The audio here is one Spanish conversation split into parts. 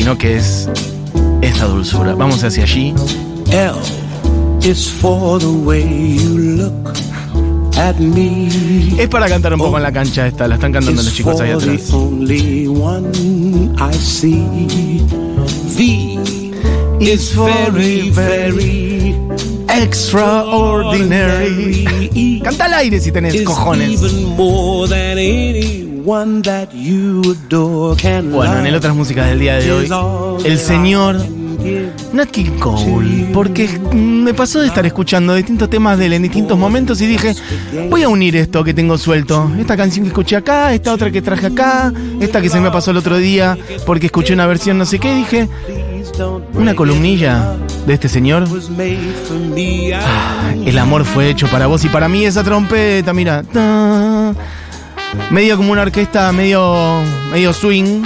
sino que es esta dulzura. Vamos hacia allí. L is for the way you look at me. Es para cantar un poco en la cancha esta, la están cantando los chicos ahí atrás. only one I see. V is very, very Extraordinary. Canta al aire si tenés cojones. Bueno, en el love. otras músicas del día de hoy, el señor Nat King Cole, porque me pasó de estar escuchando distintos temas de él en distintos momentos y dije, voy a unir esto que tengo suelto, esta canción que escuché acá, esta otra que traje acá, esta que se me pasó el otro día porque escuché una versión no sé qué, dije, una columnilla de este señor. Ah, El amor fue hecho para vos y para mí esa trompeta, mira, ta, medio como una orquesta, medio, medio swing.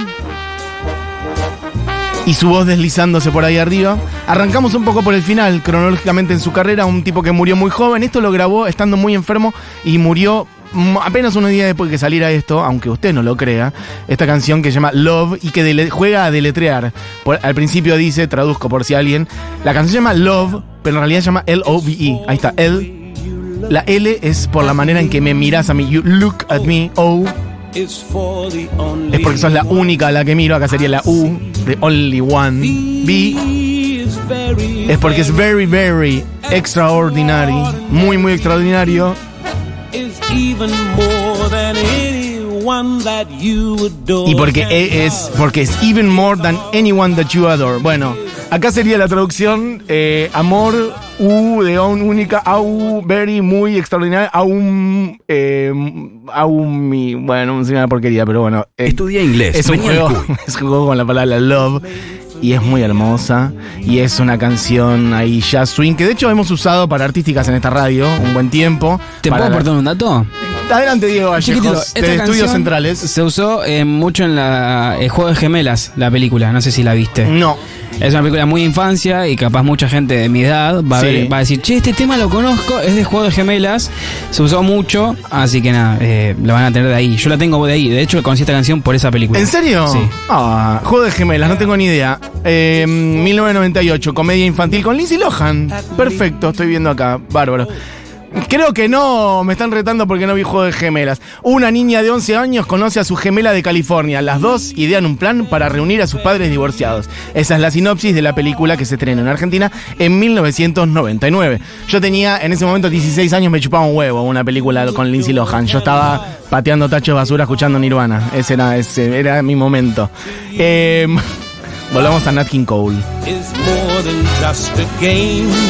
Y su voz deslizándose por ahí arriba. Arrancamos un poco por el final, cronológicamente en su carrera, un tipo que murió muy joven. Esto lo grabó estando muy enfermo y murió apenas unos días después que saliera esto, aunque usted no lo crea, esta canción que se llama Love y que juega a deletrear. Al principio dice, traduzco por si alguien, la canción se llama Love, pero en realidad se llama L-O-V-E. Ahí está, L. La L es por la manera en que me miras a mí. You look at me. O Es es porque sos la única a la que miro. Acá sería la U de Only One. B es porque es very, very extraordinary. Muy, muy extraordinario. Y porque E es porque es even more than anyone that you adore. Bueno, acá sería la traducción eh, amor u de un única au very muy extraordinario aún eh, aún mi bueno es una porquería pero bueno eh, Estudia inglés. es un juego es un juego con la palabra love y es muy hermosa y es una canción ahí jazz swing que de hecho hemos usado para artísticas en esta radio un buen tiempo ¿Te puedo la- aportar un dato? adelante Diego Vallejos de Estudios Centrales Se usó eh, mucho en la el Juego de Gemelas, la película. No sé si la viste. no Es una película muy de infancia y capaz mucha gente de mi edad va, a Sí. ver- va a decir, che, este tema lo conozco, es de Juego de Gemelas, se usó mucho, así que nada, eh, lo van a tener de ahí. Yo la tengo de ahí, de hecho conocí esta canción por esa película. ¿En serio? Sí. Ah, Juego de gemelas, no tengo ni idea. Eh, 1998, comedia infantil con Lindsay Lohan. Perfecto, estoy viendo acá. Bárbaro. Creo que no, me están retando porque no vi Juego de Gemelas. Una niña de 11 años conoce a su gemela de California. Las dos idean un plan para reunir a sus padres divorciados. Esa es la sinopsis de la película que se estrenó en Argentina en 1999. Yo tenía en ese momento 16 años, me chupaba un huevo una película con Lindsay Lohan. Yo estaba pateando tachos de basura escuchando Nirvana. Ese era, ese era mi momento. Eh, volvamos a Nat King Cole.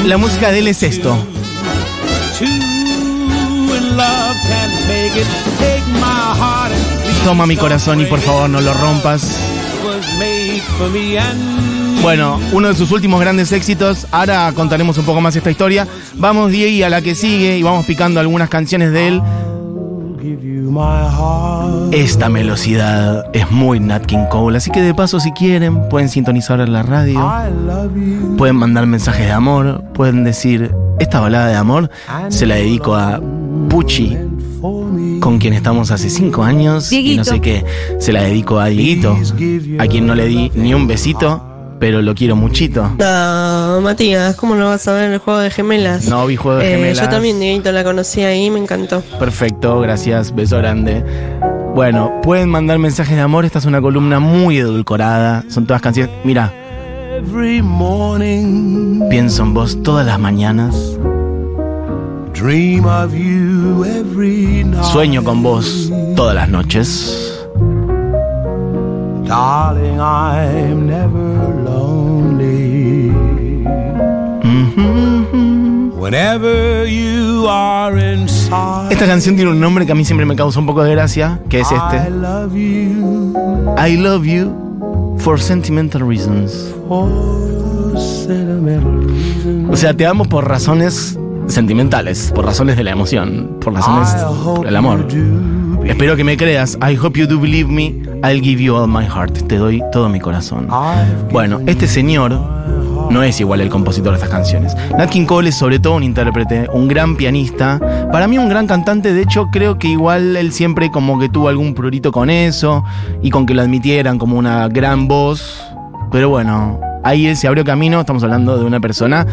La música de él es esto. Toma mi corazón y por favor no lo rompas. Bueno, uno de sus últimos grandes éxitos. Ahora contaremos un poco más esta historia. Vamos, Diego, a la que sigue y vamos picando algunas canciones de él. Esta velocidad es muy Nat King Cole, así que de paso si quieren pueden sintonizar en la radio, pueden mandar mensajes de amor, pueden decir, esta balada de amor se la dedico a Pucci, con quien estamos hace cinco años y no sé qué, se la dedico a Dieguito, a quien no le di ni un besito, pero lo quiero muchito. No, Matías, ¿cómo no vas a ver el juego de gemelas? No vi Juego de Eh, Gemelas. yo también, Dieguito, la conocí ahí, me encantó. Perfecto, gracias, beso grande. Bueno, pueden mandar mensajes de amor, esta es una columna muy edulcorada, son todas canciones, mira, Every morning, pienso en vos todas las mañanas, dream of you. Sueño con vos todas las noches. Darling, I'm never lonely. Ujú. Whenever you are inside, Esta canción tiene un nombre que a mí siempre me causa un poco de gracia, que es I este. love you I love you for sentimental reasons. for sentimental reasons. O sea, te amo por razones sentimentales, por razones de la emoción, por razones del amor. Espero que me creas. I hope you do believe me. I'll give you all my heart. Te doy todo mi corazón. Bueno, este señor no es igual el compositor de estas canciones. Nat King Cole es sobre todo un intérprete, un gran pianista, para mí un gran cantante, de hecho creo que igual él siempre como que tuvo algún prurito con eso y con que lo admitieran como una gran voz, Pero bueno, ahí él se abrió camino. Estamos hablando de una persona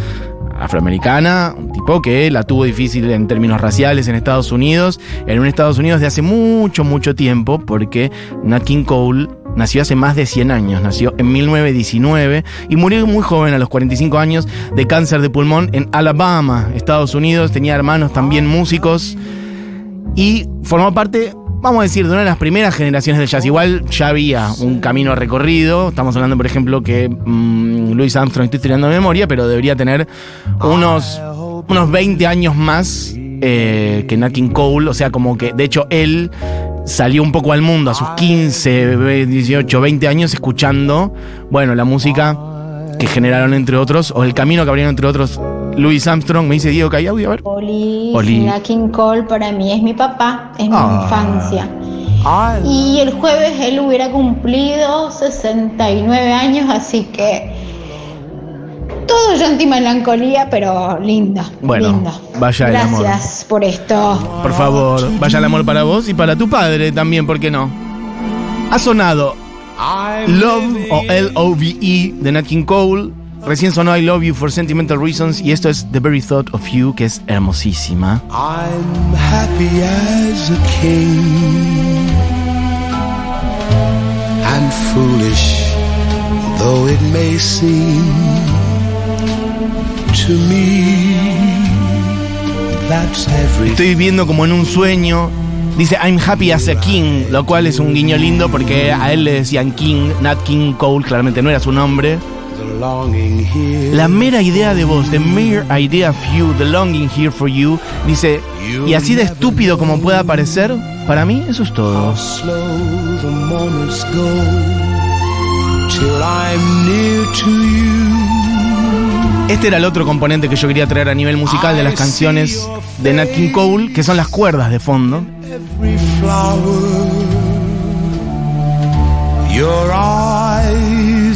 afroamericana, un tipo que la tuvo difícil en términos raciales en Estados Unidos, en un Estados Unidos de hace mucho, mucho tiempo, porque Nat King Cole nació hace más de 100 años, nació en 1919 y murió muy joven, a los 45 años, de cáncer de pulmón en Alabama, Estados Unidos. Tenía hermanos también músicos y formó parte, vamos a decir, de una de las primeras generaciones de jazz. Igual ya había un camino recorrido. Estamos hablando, por ejemplo, que mm, Louis Armstrong, estoy tirando de memoria, pero debería tener unos, unos 20 años más eh, que Nat King Cole. O sea, como que, de hecho, él salió un poco al mundo a sus 15, 18, 20 años escuchando, bueno, la música que generaron entre otros, o el camino que abrieron entre otros Louis Armstrong. Me dice Diego que hay audio, a ver. Oli, Oli. Nat King Cole para mí es mi papá, es mi Ah. infancia. Y el jueves él hubiera cumplido 69 años, así que todo llanto y melancolía, pero linda. Bueno, linda. vaya el amor. Gracias por esto. Por favor, vaya el amor para vos y para tu padre también, ¿por qué no? Ha sonado Love o L-O-V-E de Nat King Cole. Recién sonó I Love You for Sentimental Reasons y esto es The Very Thought of You, que es hermosísima. I'm happy as a king and foolish though it may seem to me that's everything Estoy viviendo como en un sueño. Dice I'm happy as a king, lo cual es un guiño lindo porque a él le decían King, Nat King Cole, claramente no era su nombre. The longing here La mera idea de vos, the mere idea of you, the longing here for you, dice, y así de estúpido como pueda parecer, para mí eso es todo. Este era el otro componente que yo quería traer a nivel musical de las canciones de Nat King Cole, que son las cuerdas de fondo. your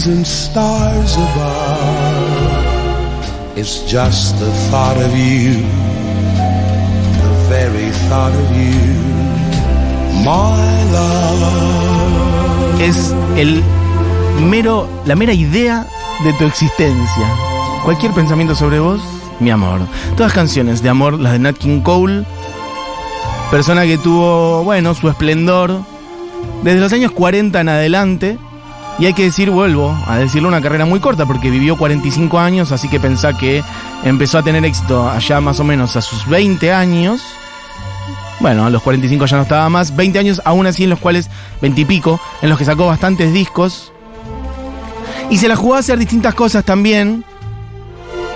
and stars above it's just the thought of you the very thought of you my love Es el mero, la mera idea de tu existencia. Cualquier pensamiento sobre vos, mi amor. Todas canciones de amor, las de Nat King Cole. Persona que tuvo, bueno, su esplendor desde los años 40 en adelante. Y hay que decir, vuelvo a decirlo, una carrera muy corta porque vivió 45 años, así que pensá que empezó a tener éxito allá más o menos a sus 20 años. Bueno, a los 45 ya no estaba más. 20 años aún así en los cuales, 20 y pico, en los que sacó bastantes discos. Y se la jugó a hacer distintas cosas también.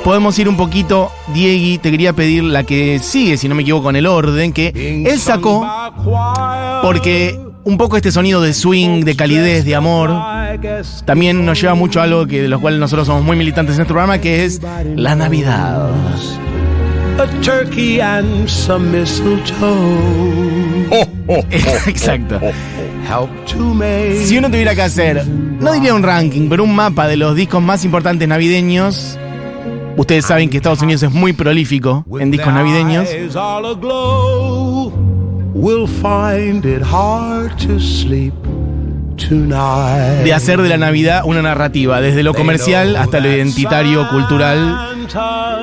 Podemos ir un poquito, Diegui, te quería pedir la que sigue, si no me equivoco, en el orden, que él sacó porque un poco este sonido de swing, de calidez, de amor, también nos lleva mucho a algo que de lo cual nosotros somos muy militantes en este programa, que es la Navidad. a turkey and some mistletoe Exacto. Si uno tuviera que hacer, no diría un ranking, pero un mapa de los discos más importantes navideños, ustedes saben que Estados Unidos es muy prolífico en discos navideños. Eyes all aglow, we'll find it hard to sleep tonight. De hacer de la Navidad una narrativa, desde lo comercial hasta lo identitario, cultural,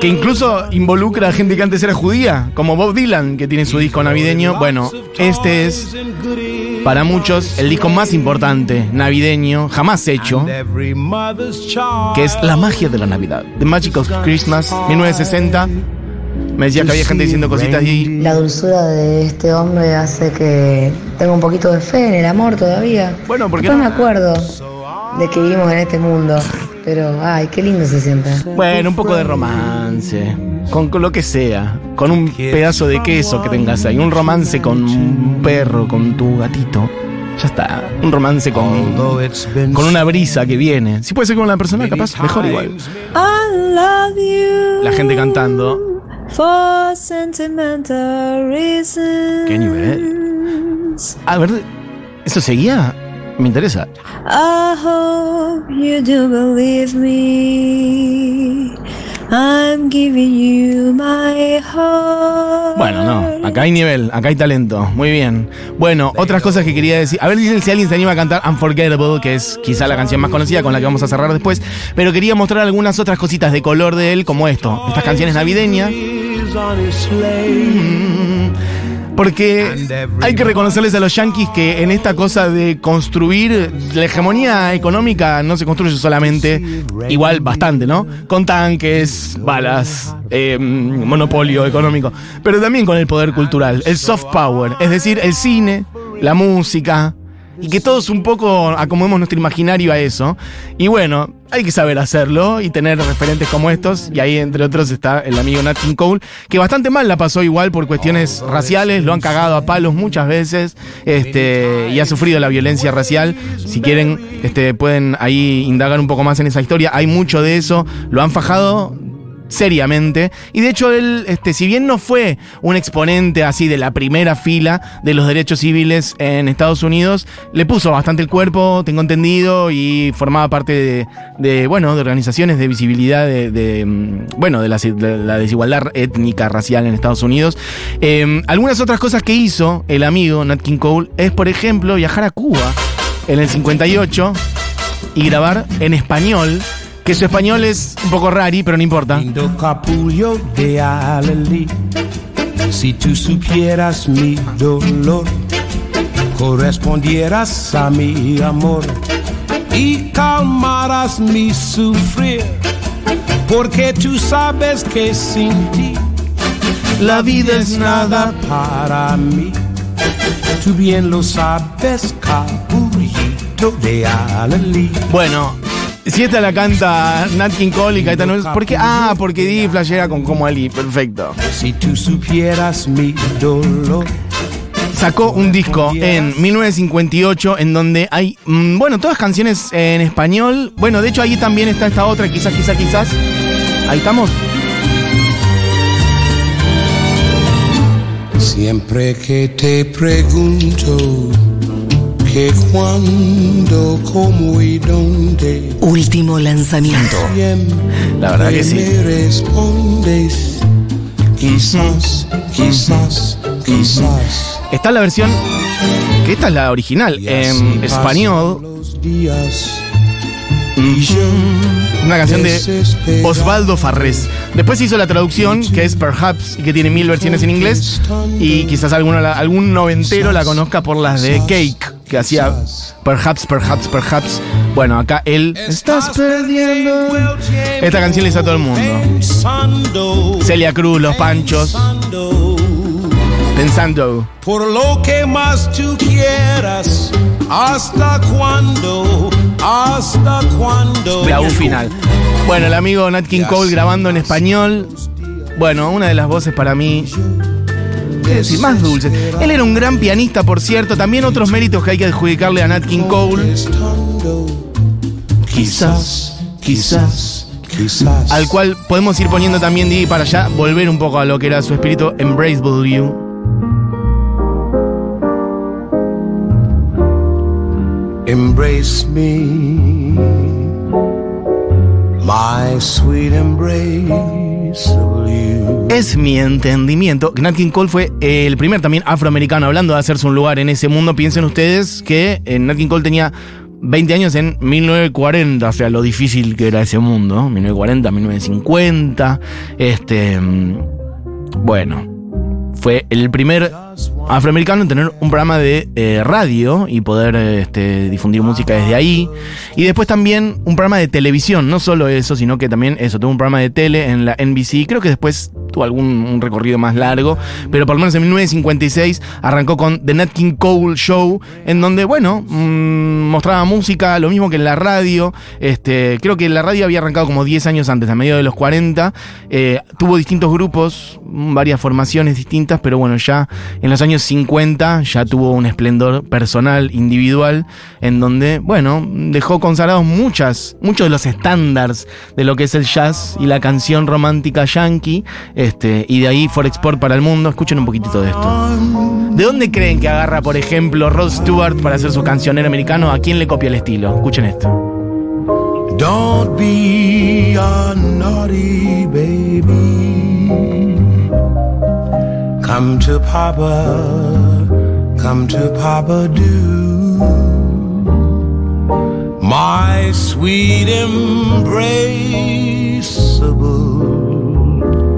que incluso involucra a gente que antes era judía, como Bob Dylan, que tiene su disco navideño. Bueno, este es para muchos el disco más importante navideño jamás hecho, que es La magia de la Navidad, The Magic of Christmas, 1960. Me decía que había gente diciendo cositas y La dulzura de este hombre hace que tenga un poquito de fe en el amor todavía. Bueno, ¿por qué Después no? me acuerdo de que vivimos en este mundo, pero ay, qué lindo se siente. Bueno, un poco de romance. Con, con lo que sea. Con un pedazo de queso que tengas ahí. Un romance con un perro, con tu gatito. Ya está. Un romance con, con una brisa que viene. Si puede ser con una persona, capaz, mejor igual. I love you La gente cantando. For sentimental reasons. Qué nivel. A ver, ¿eso seguía? Me interesa. I hope you do believe me I'm giving you my heart. Bueno, no, acá hay nivel, acá hay talento. Muy bien. Bueno, otras cosas que quería decir. A ver dicen si alguien se anima a cantar Unforgettable, que es quizá la canción más conocida con la que vamos a cerrar después. Pero quería mostrar algunas otras cositas de color de él, como esto. Estas canciones navideñas. Sleigh. Porque hay que reconocerles a los yankees que en esta cosa de construir la hegemonía económica no se construye solamente, igual bastante, ¿no? Con tanques, balas, eh, monopolio económico, pero también con el poder cultural, el soft power, es decir, el cine, la música, y que todos un poco acomodemos nuestro imaginario a eso. Y bueno, hay que saber hacerlo y tener referentes como estos. Y ahí, entre otros, está el amigo Nat King Cole, que bastante mal la pasó igual por cuestiones raciales, lo han cagado a palos muchas veces este, y ha sufrido la violencia racial. Si quieren, este, pueden ahí indagar un poco más en esa historia. Hay mucho de eso, lo han fajado seriamente. Y de hecho, él, este, si bien no fue un exponente así de la primera fila de los derechos civiles en Estados Unidos, le puso bastante el cuerpo, tengo entendido, y formaba parte de, de, bueno, de organizaciones de visibilidad de, mm, bueno, de la, de la desigualdad étnica, racial en Estados Unidos. Eh, algunas otras cosas que hizo el amigo Nat King Cole es, por ejemplo, viajar a Cuba en el 58 y grabar en español. Que su español es un poco rari, pero no importa. Lindo capullo de Alelí. Si tú supieras mi dolor, correspondieras a mi amor y calmarás mi sufrir, porque tú sabes que sin ti La vida es nada. para mí. Tú bien lo sabes, capullito de Alelí. Bueno, si esta la canta Nat King Cole y Caetano, ¿por qué? Ah, porque di flashera con Como Ali, perfecto. Si tú supieras mi dolor. Sacó un disco en 1958 en donde hay, mm, bueno, todas canciones en español. Bueno, de hecho ahí también está esta otra, quizás, quizás, quizás. Ahí estamos. Siempre que te pregunto que cuándo, cómo y dónde, Último lanzamiento. La verdad que sí. me respondes. Quizás, quizás, quizás. Está la versión, que esta es la original, en español. yo Una canción de Osvaldo Farrés. Después hizo la traducción, que es Perhaps, y que tiene mil versiones en inglés. Y quizás alguno, algún noventero la conozca por las de Cake, que hacía Perhaps, Perhaps, Perhaps. Bueno, acá él. Estás perdiendo. Esta canción le hizo a todo el mundo. Celia Cruz, Los Panchos, pensando, pensando. por lo que más tú quieras, hasta cuándo, hasta cuándo. La U final. Bueno, el amigo Nat King Cole grabando en español. Bueno, una de las voces para mí. ¿Qué decir? Más dulces. Él era un gran pianista, por cierto. También otros méritos que hay que adjudicarle a Nat King Cole. Quizás, quizás. quizás. Al cual podemos ir poniendo también, Didi, para ya volver un poco a lo que era su espíritu Embraceable You. Embrace me, my sweet embrace. Es mi entendimiento. Nat King Cole fue el primer también afroamericano hablando de hacerse un lugar en ese mundo. Piensen ustedes que eh, Nat King Cole tenía 20 años en 1940, o sea, lo difícil que era ese mundo. ¿no? 1940, 1950. Este. mm, Bueno. Fue el primer afroamericano en tener un programa de eh, radio y poder este, difundir música desde ahí. Y después también un programa de televisión, no solo eso, sino que también eso, tuvo un programa de tele en la NBC. Creo que después tuvo algún recorrido más largo, pero por lo menos en 1956 arrancó con The Nat King Cole Show, en donde, bueno, mm, mostraba música, lo mismo que en la radio. Este, creo que la radio había arrancado como 10 años antes, a medio de los 40. Eh, tuvo distintos grupos, varias formaciones distintas, pero bueno, ya en los años 50 ya tuvo un esplendor personal, individual, en donde, bueno, dejó consagrados muchas, muchos de los estándares de lo que es el jazz y la canción romántica yankee, este, y de ahí for export para el mundo. Escuchen un poquitito de esto. ¿De dónde creen que agarra, por ejemplo, Rod Stewart para hacer su cancionero americano? ¿A quién le copia el estilo? Escuchen esto. Don't be a naughty baby. Come to Papa, come to Papa, do. My sweet embraceable.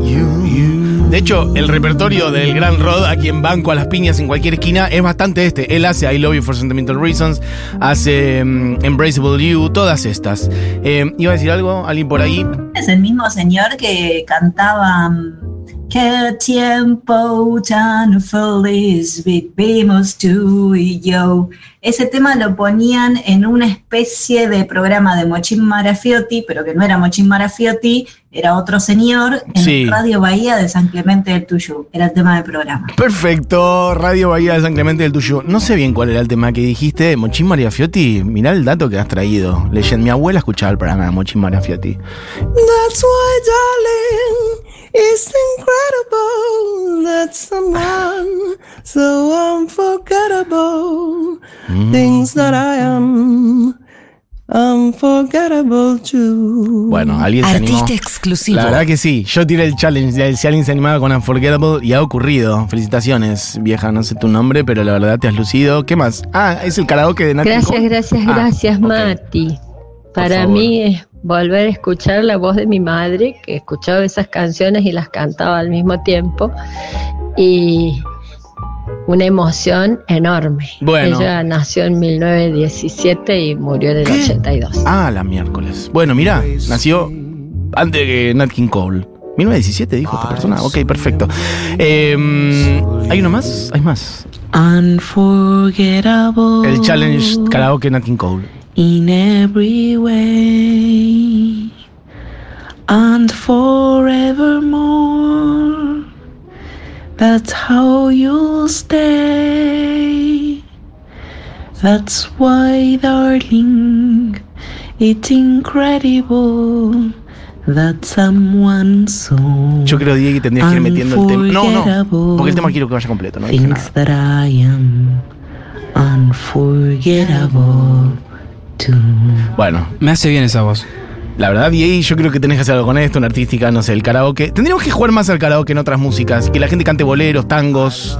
You, you. De hecho, el repertorio del Gran Rod, aquí en Banco a las Piñas, en cualquier esquina, es bastante este. Él hace I Love You for Sentimental Reasons, hace mm, Embraceable You, todas estas. Eh, ¿Iba a decir algo? ¿Alguien por ahí? Es el mismo señor que cantaba mm, Qué tiempo tan feliz vivimos tú y yo. Ese tema lo ponían en una especie de programa de Mochín Marafiotti, pero que no era Mochín Marafiotti, era otro señor en Sí. Radio Bahía de San Clemente del Tuyú. Era el tema del programa. Perfecto, Radio Bahía de San Clemente del Tuyo. No sé bien cuál era el tema que dijiste. Mochín María Fiotti, mirá el dato que has traído. Leyenda, mi abuela escuchaba el programa de Mochín María Fiotti. That's why, darling, it's incredible that someone so unforgettable thinks that I am unforgettable too. Bueno, alguien se animó. Artista exclusivo. La verdad que sí. Yo tiré el challenge si alguien se animaba con Unforgettable y ha ocurrido. Felicitaciones, vieja. No sé tu nombre, pero la verdad te has lucido. ¿Qué más? Ah, es el karaoke de Nat King Gracias, gracias, Ah, gracias, ok. Mati. Para mí es volver a escuchar la voz de mi madre, que escuchaba esas canciones y las cantaba al mismo tiempo. Y una emoción enorme. Bueno. Ella nació en 1917 y murió en el 82. Ah, la miércoles. Bueno, mira, nació antes que Nat King Cole. 1917 dijo esta persona. Ok, perfecto. Eh, ¿Hay uno más? Hay más. Unforgettable. El challenge karaoke Nat King Cole. in every way and forevermore. That's how you'll stay. That's why, darling, it's incredible that someone so Yo creo, Diego, que tendrías que ir metiendo el tema. No, no. Porque el tema quiero que vaya completo, no dije nada. thinks that I am unforgettable too. Bueno, Me hace bien esa voz. La verdad, Diego, yo creo que tenés que hacer algo con esto, una artística, no sé, el karaoke. Tendríamos que jugar más al karaoke en otras músicas. Que la gente cante boleros, tangos.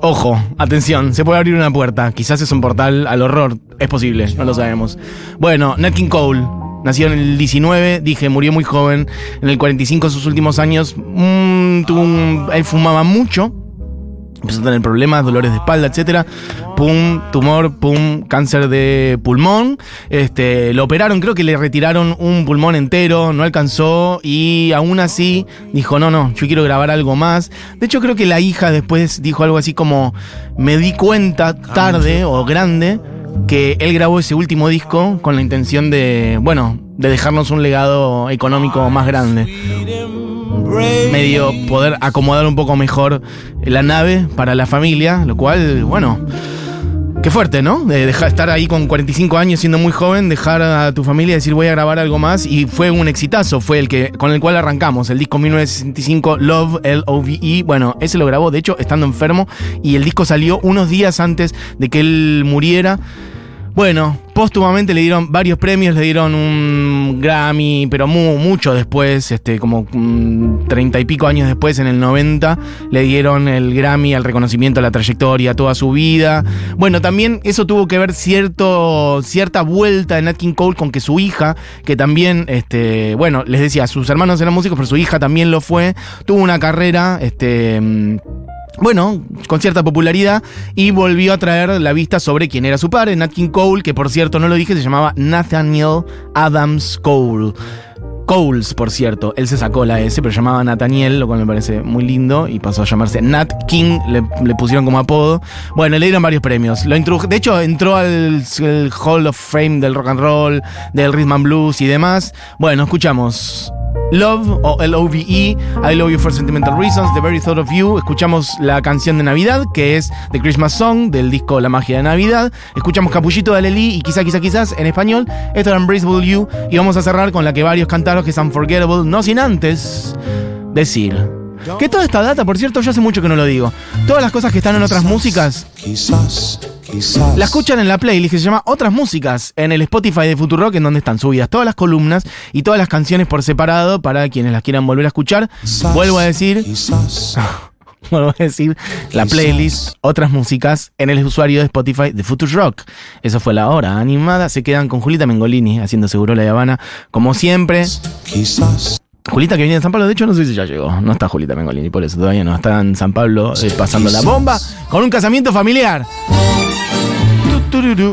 Ojo, atención, se puede abrir una puerta. Quizás es un portal al horror. Es posible, no lo sabemos. Bueno, Nat King Cole. Nació en el 19, dije, murió muy joven. En el 45, sus últimos años, mm, tuvo un- él fumaba mucho. Empezó a tener problemas, dolores de espalda, etcétera. Pum, tumor, pum, cáncer de pulmón. Este, lo operaron, creo que le retiraron un pulmón entero, no alcanzó y aún así dijo, no, no, yo quiero grabar algo más. De hecho, creo que la hija después dijo algo así como, me di cuenta tarde o grande que él grabó ese último disco con la intención de, bueno, de dejarnos un legado económico más grande medio poder acomodar un poco mejor la nave para la familia, lo cual, bueno, qué fuerte, ¿no? De dejar estar ahí con 45 años siendo muy joven, dejar a tu familia y decir voy a grabar algo más y fue un exitazo, fue el que con el cual arrancamos, el disco 1965 Love L O V E, bueno, ese lo grabó de hecho estando enfermo y el disco salió unos días antes de que él muriera. Bueno, póstumamente le dieron varios premios, le dieron un Grammy, pero mu- mucho después, este, como mm, treinta y pico años después, en el 90, le dieron el Grammy al reconocimiento a la trayectoria, toda su vida. Bueno, también eso tuvo que ver cierto, cierta vuelta de Nat King Cole con que su hija, que también, este, bueno, les decía, sus hermanos eran músicos, pero su hija también lo fue, tuvo una carrera, este. mm, bueno, con cierta popularidad y volvió a traer la vista sobre quién era su padre, Nat King Cole, que por cierto no lo dije, se llamaba Nathaniel Adams Cole. Coles, por cierto, él se sacó la S, pero llamaba Nathaniel, lo cual me parece muy lindo, y pasó a llamarse Nat King, le, pusieron como apodo. Bueno, le dieron varios premios. De hecho, entró al Hall of Fame del rock and roll, del rhythm and blues y demás. Bueno, escuchamos Love o L-O-V-E, I Love You for Sentimental Reasons, The Very Thought of You. Escuchamos la canción de Navidad, que es The Christmas Song, del disco La Magia de Navidad. Escuchamos Capullito de Alelí y quizá, quizá, quizás en español. Esto era Embraceable You. Y vamos a cerrar con la que varios cantaron, que es Unforgettable, no sin antes decir Que toda esta data, por cierto, yo hace mucho que no lo digo. Todas las cosas que están en otras músicas, Quizás, quizás. la escuchan en la playlist que se llama Otras Músicas en el Spotify de Futurock, en donde están subidas todas las columnas y todas las canciones por separado para quienes las quieran volver a escuchar. Vuelvo a decir, Quizás. vuelvo a decir, la playlist Otras Músicas en el usuario de Spotify de Futurock. Eso fue la hora animada. Se quedan con Julita Mengolini haciendo seguro la Habana, como siempre. Quizás. Julita que viene de San Pablo, de hecho no sé si ya llegó. No está Julita Mengolini, por eso todavía no. Está en San Pablo eh, pasando la bomba con un casamiento familiar.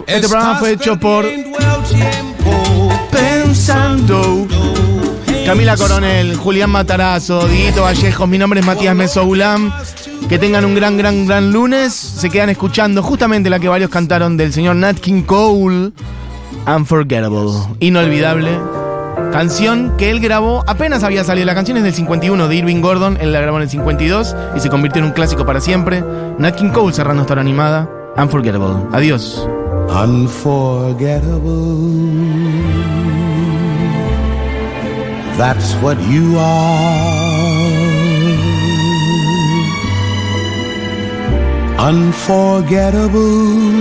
Este programa fue hecho por Pensando. Camila Coronel, Julián Matarazo, Dieguito Vallejos, mi nombre es Matías Mesoulam. Que tengan un gran, gran, gran lunes. Se quedan escuchando justamente la que varios cantaron del señor Nat King Cole. Unforgettable. Inolvidable. Canción que él grabó, apenas había salido. La canción es del 51 de Irving Gordon, él la grabó en el 52 y se convirtió en un clásico para siempre. Nat King Cole cerrando esta hora animada. Unforgettable. Adiós. Unforgettable. That's what you are. Unforgettable.